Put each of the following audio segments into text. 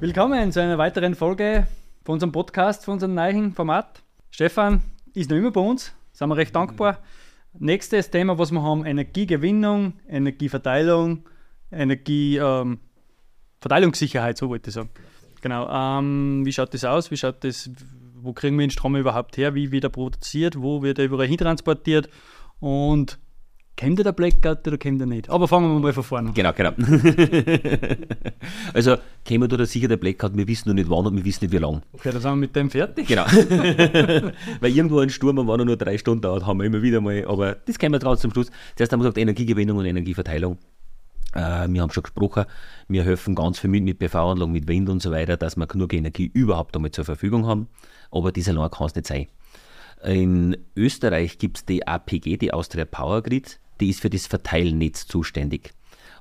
Willkommen zu einer weiteren Folge von unserem Podcast, von unserem neuen Format. Stefan ist noch immer bei uns, sind wir recht dankbar. Nächstes Thema, was wir haben, Energiegewinnung, Energieverteilung, Energieverteilungssicherheit, ähm, so wollte ich sagen. Genau. Ähm, wie schaut das aus? Wie schaut das, wo kriegen wir den Strom überhaupt her? Wie wird er produziert? Wo wird er überall hintransportiert? Und Kennt ihr der Blackout oder kennt ihr nicht? Aber fangen wir mal von vorne an. Genau, genau. also, kämen da sicher der Blackout, wir wissen noch nicht wann und wir wissen nicht wie lange. Okay, dann sind wir mit dem fertig. Genau. Weil irgendwo ein Sturm, wenn er nur drei Stunden dauert, haben wir immer wieder mal. Aber das kämen wir drauf zum Schluss. Zuerst haben wir gesagt, Energiegewinnung und Energieverteilung. Äh, wir haben schon gesprochen, wir helfen ganz viel mit, mit PV-Anlagen, mit Wind und so weiter, dass wir genug Energie überhaupt damit zur Verfügung haben. Aber dieser allein kann es nicht sein. In Österreich gibt es die APG, die Austria Power Grid die ist für das Verteilnetz zuständig.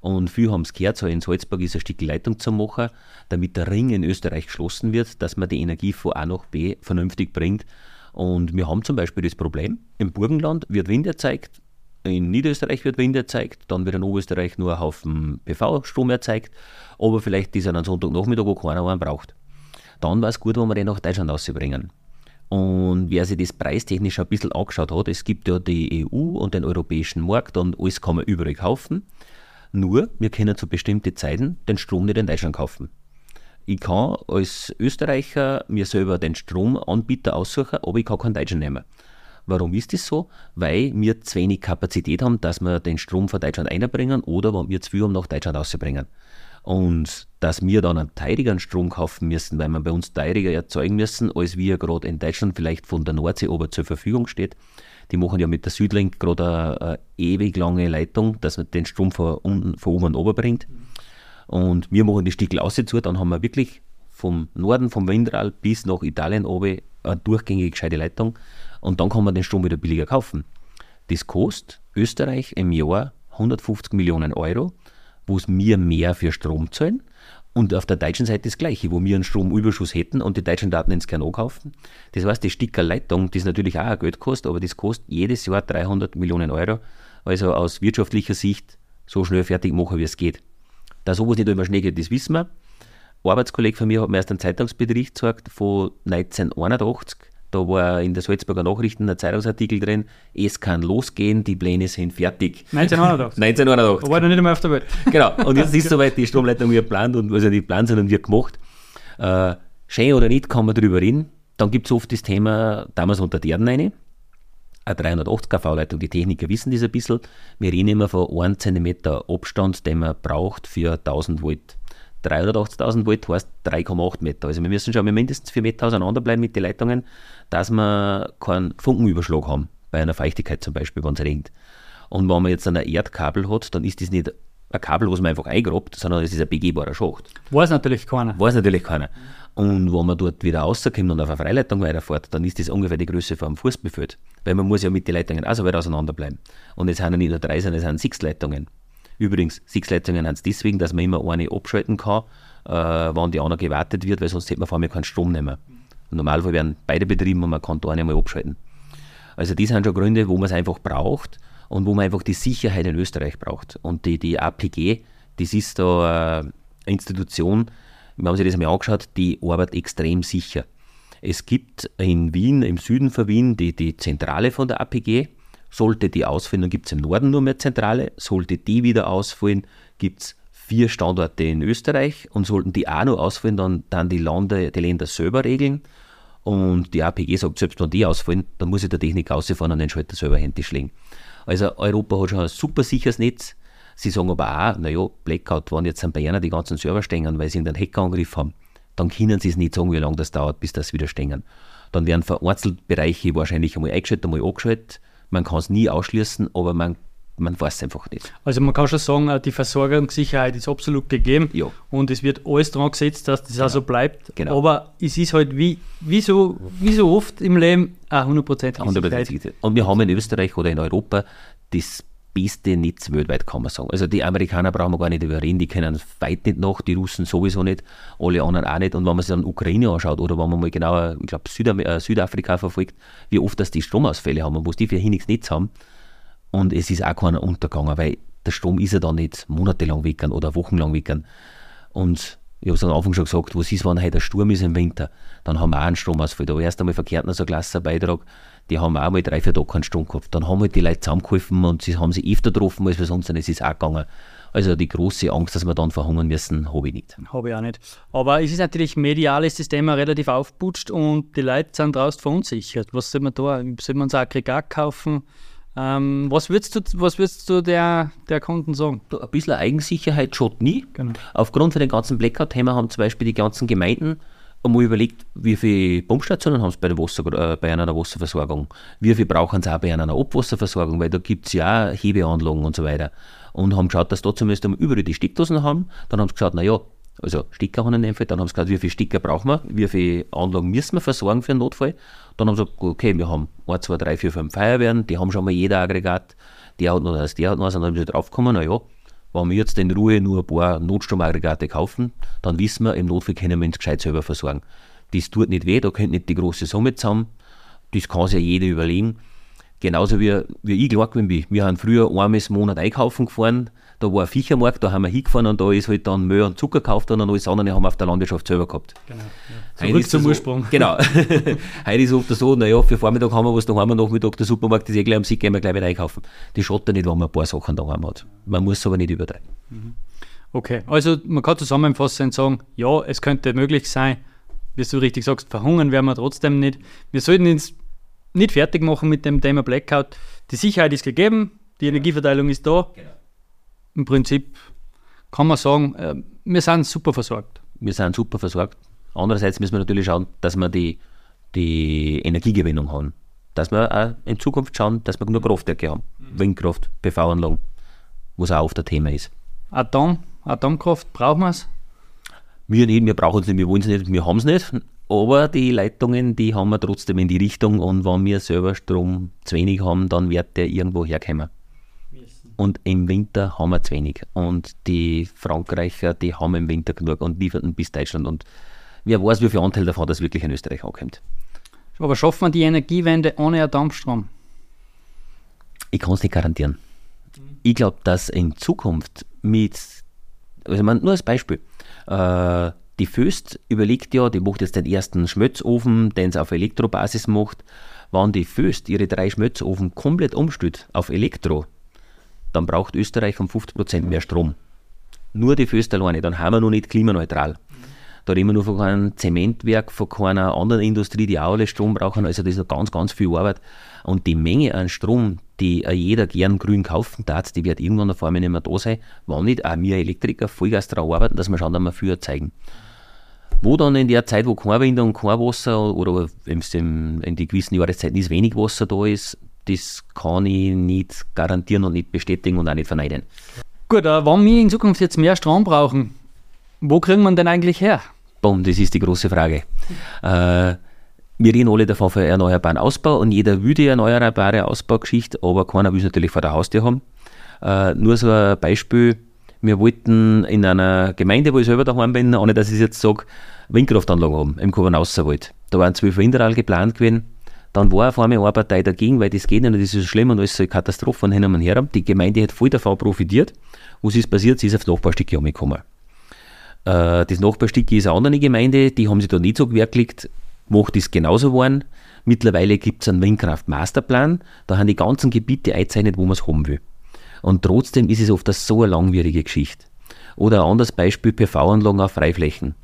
Und viele haben es gehört, so in Salzburg ist ein Stück Leitung zu machen, damit der Ring in Österreich geschlossen wird, dass man die Energie von A nach B vernünftig bringt. Und wir haben zum Beispiel das Problem, im Burgenland wird Wind erzeugt, in Niederösterreich wird Wind erzeugt, dann wird in Oberösterreich nur ein Haufen PV-Strom erzeugt, aber vielleicht ist er am Sonntagnachmittag, wo keiner einen braucht. Dann war es gut, wenn wir den nach Deutschland rausbringen. Und wer sich das preistechnisch ein bisschen angeschaut hat, es gibt ja die EU und den europäischen Markt und alles kann man überall kaufen. Nur, wir können zu bestimmten Zeiten den Strom nicht in Deutschland kaufen. Ich kann als Österreicher mir selber den Stromanbieter aussuchen, aber ich kann keinen Deutschen nehmen. Warum ist das so? Weil wir zu wenig Kapazität haben, dass wir den Strom von Deutschland einbringen oder wenn wir zu viel haben, nach Deutschland auszubringen. Und dass wir dann einen teurigeren Strom kaufen müssen, weil wir bei uns teuriger erzeugen müssen, als wir gerade in Deutschland vielleicht von der Nordsee ober zur Verfügung steht. Die machen ja mit der Südlink gerade eine, eine, ewig lange Leitung, dass man den Strom von, un, von oben und oben bringt. Und wir machen die Stickel aus zu, dann haben wir wirklich vom Norden, vom Windral bis nach Italien oben eine durchgängige gescheite Leitung. Und dann kann man den Strom wieder billiger kaufen. Das kostet Österreich im Jahr 150 Millionen Euro wo es mir mehr für Strom zahlen. Und auf der deutschen Seite das Gleiche, wo wir einen Stromüberschuss hätten und die deutschen Daten ins Kern kaufen. Das heißt, die Sticker Leitung, das natürlich auch ein Geld kostet, aber das kostet jedes Jahr 300 Millionen Euro. Also aus wirtschaftlicher Sicht so schnell fertig machen, wie es geht. Da sowas nicht immer schnell geht, das wissen wir. Ein Arbeitskollege von mir hat mir erst einen Zeitungsbericht gesagt von 1981 da war in der Salzburger Nachrichten ein Zeitungsartikel drin, es kann losgehen, die Pläne sind fertig. 1981? 1981. War noch nicht einmal auf der Welt. Genau, und jetzt ist soweit, die Stromleitung wird geplant und also die Pläne sind und wird gemacht. Äh, schön oder nicht, kann man darüber reden. Dann gibt es oft das Thema, damals unter die Erden eine, eine 380 kV-Leitung. Die Techniker wissen das ein bisschen. Wir reden immer von 1 cm Abstand, den man braucht für 1000 Volt. 380.000 Volt heißt 3,8 Meter. Also wir müssen schon mindestens 4 Meter auseinander bleiben mit den Leitungen, dass wir keinen Funkenüberschlag haben, bei einer Feuchtigkeit zum Beispiel, wenn es regnet. Und wenn man jetzt ein Erdkabel hat, dann ist das nicht ein Kabel, was man einfach eingrabt, sondern es ist ein begehbarer Schacht. Weiß natürlich keiner. Weiß natürlich keiner. Und wenn man dort wieder rauskommt und auf eine Freileitung weiterfährt, dann ist das ungefähr die Größe von einem Fußbefeld. Weil man muss ja mit den Leitungen auch so weit auseinander bleiben. Und es sind ja nicht nur drei, sondern es sind sechs Leitungen. Übrigens, sechs Leitungen haben es deswegen, dass man immer eine abschalten kann, äh, wann die andere gewartet wird, weil sonst hätte man vor allem keinen Strom nehmen. Im Normalfall werden beide betrieben und man kann da eine mal abschalten. Also das sind schon Gründe, wo man es einfach braucht und wo man einfach die Sicherheit in Österreich braucht. Und die, die APG, das ist da eine Institution, wir haben sich das mal angeschaut, die arbeitet extrem sicher. Es gibt in Wien, im Süden von Wien, die, die Zentrale von der APG. Sollte die ausfallen, dann gibt es im Norden nur mehr Zentrale. Sollte die wieder ausfallen, gibt es vier Standorte in Österreich und sollten die auch noch ausfallen, dann, dann die, Lande, die Länder selber regeln. Und die APG sagt, selbst wenn die ausfallen, dann muss ich der Technik rausfahren und den Schalter selber händisch legen. Also Europa hat schon ein super sicheres Netz. Sie sagen aber auch, naja, Blackout, wenn jetzt ein Bayern die ganzen Server stehen, weil sie irgendeinen Hackerangriff haben, dann können sie es nicht sagen, wie lange das dauert, bis das wieder stehen. Dann werden vereinzelt Bereiche wahrscheinlich einmal eingeschaltet, einmal abgeschaltet. Man kann es nie ausschließen, aber man man weiß es einfach nicht. Also man kann schon sagen, äh, die Versorgungssicherheit ist absolut gegeben ja. und es wird alles dran gesetzt, dass das genau. auch so bleibt. Genau. Aber es ist halt wie, wie, so, wie so oft im Leben eine 100%, Sicherheit. Und wir haben in Österreich oder in Europa das beste Netz weltweit, kann man sagen. Also die Amerikaner brauchen wir gar nicht überreden, die kennen weit nicht nach, die Russen sowieso nicht, alle anderen auch nicht. Und wenn man sich dann Ukraine anschaut oder wenn man mal genauer, ich glaube, Südam äh, Südafrika verfolgt, wie oft das die Stromausfälle haben und wo die für nichts Netz haben, und es ist auch keiner untergegangen, weil der Strom ist ja dann nicht monatelang weg oder wochenlang weg. Und ich habe es am Anfang schon gesagt, was ist, wenn heute ein Sturm ist im Winter, dann haben wir auch einen Stromausfall. Da erst einmal verkehrt noch so ein klasse Beitrag, die haben auch mal drei, vier Tage keinen Strom gehabt. Dann haben halt die Leute zusammengeholfen und sie haben sich öfter getroffen als wir sonst, und es ist auch gegangen. Also die große Angst, dass wir dann verhungern müssen, habe ich nicht. Habe ich auch nicht. Aber es ist natürlich medial ist das Thema relativ aufputscht und die Leute sind draußen verunsichert. Was soll man da? Soll man uns ein Aggregat kaufen? Ähm, was würdest du, was würdest du der, der Kunden sagen? Ein bisschen Eigensicherheit schaut nie. Genau. Aufgrund von den ganzen Blackout-Themen haben zum Beispiel die ganzen Gemeinden einmal überlegt, wie viele Pumpstationen haben sie bei, der Wasser, äh, bei einer Wasserversorgung, wie viel brauchen sie auch bei einer Abwasserversorgung, weil da gibt es ja auch Hebeanlagen und so weiter. Und haben geschaut, dass da zumindest überall die Steckdosen haben. Dann haben sie gesagt, naja, also Sticker haben in dem Fall, dann haben sie gesagt, wie viele Sticker brauchen wir, wie viele Anlagen müssen wir versorgen für einen Notfall. Dann haben sie gesagt, okay, wir haben 1, 2, 3, 4, 5 Feuerwehren, die haben schon mal jeder Aggregat, der hat noch das, der hat noch was, und dann haben sie draufgekommen, naja, wenn wir jetzt in Ruhe nur ein paar Notstromaggregate kaufen, dann wissen wir, im Notfall können wir uns gescheit selber versorgen. Das tut nicht weh, da kommt nicht die große Summe zusammen, das kann sich ja jeder überlegen. Genauso wie, wie ich klar bin, wir haben früher einmal im Monat einkaufen gefahren, da war ein Viechermarkt, da haben wir hingefahren und da ist halt dann Müll und Zucker gekauft und alles andere haben wir auf der Landwirtschaft selber gehabt. Genau. Ja. Zurück zum Ursprung. So, genau. Heute ist oft so, naja, für Vormittag haben wir was, da haben wir Nachmittag, der Supermarkt ist eh gleich am Sieg, gehen wir gleich wieder einkaufen. Die schaut nicht, wenn man ein paar Sachen da haben hat. Man muss es aber nicht übertreiben. Mhm. Okay, also man kann zusammenfassend sagen, ja, es könnte möglich sein, wie du richtig sagst, verhungern werden wir trotzdem nicht. Wir sollten uns nicht fertig machen mit dem Thema Blackout. Die Sicherheit ist gegeben, die Energieverteilung ist da. Genau im Prinzip kann man sagen, äh, wir sind super versorgt. Wir sind super versorgt. Andererseits müssen wir natürlich schauen, dass wir die, die Energiegewinnung haben. Dass wir auch in Zukunft schauen, dass wir genug Kraftwerke haben. Mhm. Windkraft, PV-Anlagen, was auch oft ein Thema ist. Atom, Atomkraft, brauchen wir es? Wir nicht, wir brauchen es nicht, wir wollen es nicht, wir haben es nicht. Aber die Leitungen, die haben wir trotzdem in die Richtung und wenn wir selber Strom zu wenig haben, dann wird der irgendwo herkommen und im Winter haben wir zu wenig. Und die Frankreicher, die haben im Winter genug und lieferten bis Deutschland. Und wer weiß, wie viel Anteil davon das wirklich in Österreich ankommt. Aber schaffen wir die Energiewende ohne Atomstrom? Ich kann es nicht garantieren. Ich glaube, dass in Zukunft mit, also man, nur als Beispiel, äh, die Föst überlegt ja, die macht jetzt den ersten Schmötzofen, den sie auf Elektrobasis macht. Wenn die Föst ihre drei Schmötzofen komplett umstellt auf Elektro, dann braucht Österreich um 50% mehr Strom. Nur die Föst alleine, dann haben wir noch nicht klimaneutral. Da reden wir nur von keinem Zementwerk, von keiner anderen Industrie, die auch alle Strom brauchen. Also das ist noch ganz, ganz viel Arbeit. Und die Menge an Strom, die jeder gern grün kaufen darf, die wird irgendwann auf einmal nicht mehr da sein, wenn nicht auch wir Elektriker Vollgas daran arbeiten, dass wir schauen, dass wir früher zeigen. Wo dann in der Zeit, wo kein Wind und kein Wasser oder in die gewissen Jahreszeiten ist wenig Wasser da ist, das kann ich nicht garantieren und nicht bestätigen und auch nicht verneiden. Gut, äh, wenn wir in Zukunft jetzt mehr Strom brauchen, wo kriegen wir denn eigentlich her? Boom, das ist die große Frage. Äh, wir reden alle davon für erneuerbaren Ausbau und jeder will die erneuerbare Ausbaugeschichte, aber keiner will es natürlich vor der Haustür haben. Äh, nur so ein Beispiel, wir wollten in einer Gemeinde, wo ich selber daheim bin, ohne dass ich es jetzt sage, Windkraftanlagen haben im Kobernauserwald. Da waren zwölf Winterall geplant gewesen dann war auf einmal eine Partei dagegen, weil das geht nicht, das ist so schlimm und alles so Katastrophen hin und her. Die Gemeinde hat voll davon profitiert. Was ist passiert? Sie ist aufs Nachbarstück gekommen. Äh, das Nachbarstück ist eine andere Gemeinde, die haben sich da nicht so gewerkelt, macht das genauso waren. Mittlerweile gibt es einen Windkraft-Masterplan, da haben die ganzen Gebiete eingezeichnet, wo man es haben will. Und trotzdem ist es oft so eine langwierige Geschichte. Oder ein anderes Beispiel, PV-Anlagen auf Freiflächen.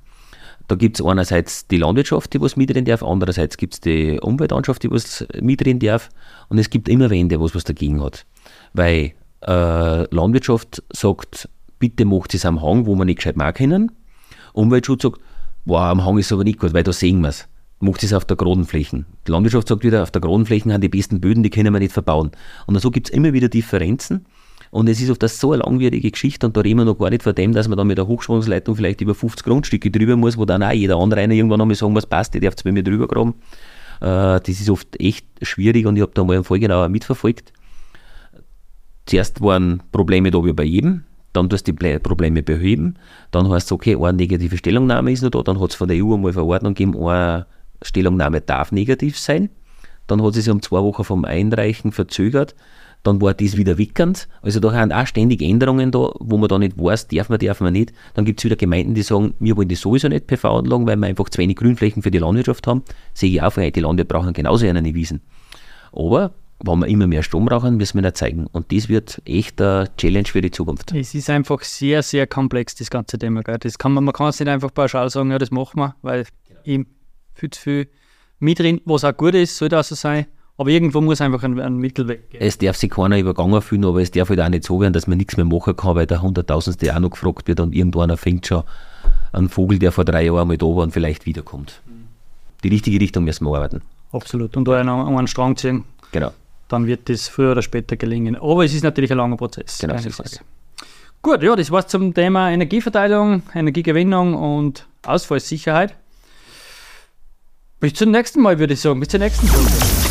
Da gibt es einerseits die Landwirtschaft, die was mitreden darf, andererseits gibt es die Umweltlandschaft, die was mitreden darf und es gibt immer Wände, was was dagegen hat. Weil äh, Landwirtschaft sagt, bitte macht es am Hang, wo man nicht gescheit machen können. Umweltschutz sagt, wow, am Hang ist aber nicht gut, weil da sehen wir es. Macht es auf der geraden Flächen. Die Landwirtschaft sagt wieder, auf der geraden Flächen haben die besten Böden, die können wir nicht verbauen. Und so gibt es immer wieder Differenzen. Und es ist oft das so eine langwierige Geschichte und da reden wir noch gar nicht von dem, dass man dann mit der Hochspannungsleitung vielleicht über 50 Grundstücke drüber muss, wo dann auch jeder andere irgendwann einmal sagen muss, passt, ich darf bei mir drüber graben. Äh, das ist oft echt schwierig und ich habe da mal einen Fall genauer mitverfolgt. Zuerst waren Probleme da wie bei jedem, dann tust du die Probleme beheben, dann heißt es, okay, eine negative Stellungnahme ist noch da, dann hat es von der EU einmal Verordnung gegeben, eine Stellungnahme darf negativ sein. Dann hat es sich um zwei Wochen vom Einreichen verzögert dann war das wieder wickend. Also da sind auch ständig Änderungen da, wo man da nicht weiß, darf man, darf man nicht. Dann gibt es wieder Gemeinden, die sagen, wir wollen das sowieso nicht PV-Anlagen, weil wir einfach zu wenig Grünflächen für die Landwirtschaft haben. Sehe ich auch, die Landwirte brauchen genauso eine Wiesen. Aber wenn wir immer mehr Strom brauchen, müssen wir ihnen zeigen. Und das wird echt eine Challenge für die Zukunft. Es ist einfach sehr, sehr komplex, das ganze Thema. Gell? Das kann man, man kann es nicht einfach pauschal sagen, ja, das machen wir, weil genau. eben viel zu viel mit drin, was auch gut ist, soll das so sein. Aber irgendwo muss einfach ein, ein Mittelweg gehen. Es darf sich keiner übergangen fühlen, aber es darf halt auch nicht so werden, dass man nichts mehr machen kann, weil der Hunderttausendste auch noch gefragt wird und irgendwann fängt schon ein Vogel, der vor drei Jahren mal da war und vielleicht wiederkommt. Die richtige Richtung müssen wir arbeiten. Absolut. Und da einen, einen Strang ziehen. Genau. Dann wird das früher oder später gelingen. Aber es ist natürlich ein langer Prozess. Genau, keine Frage. Gut, ja, das war's zum Thema Energieverteilung, Energiegewinnung und Ausfallsicherheit. Bis zum nächsten Mal, würde ich sagen. Bis zur nächsten Folge.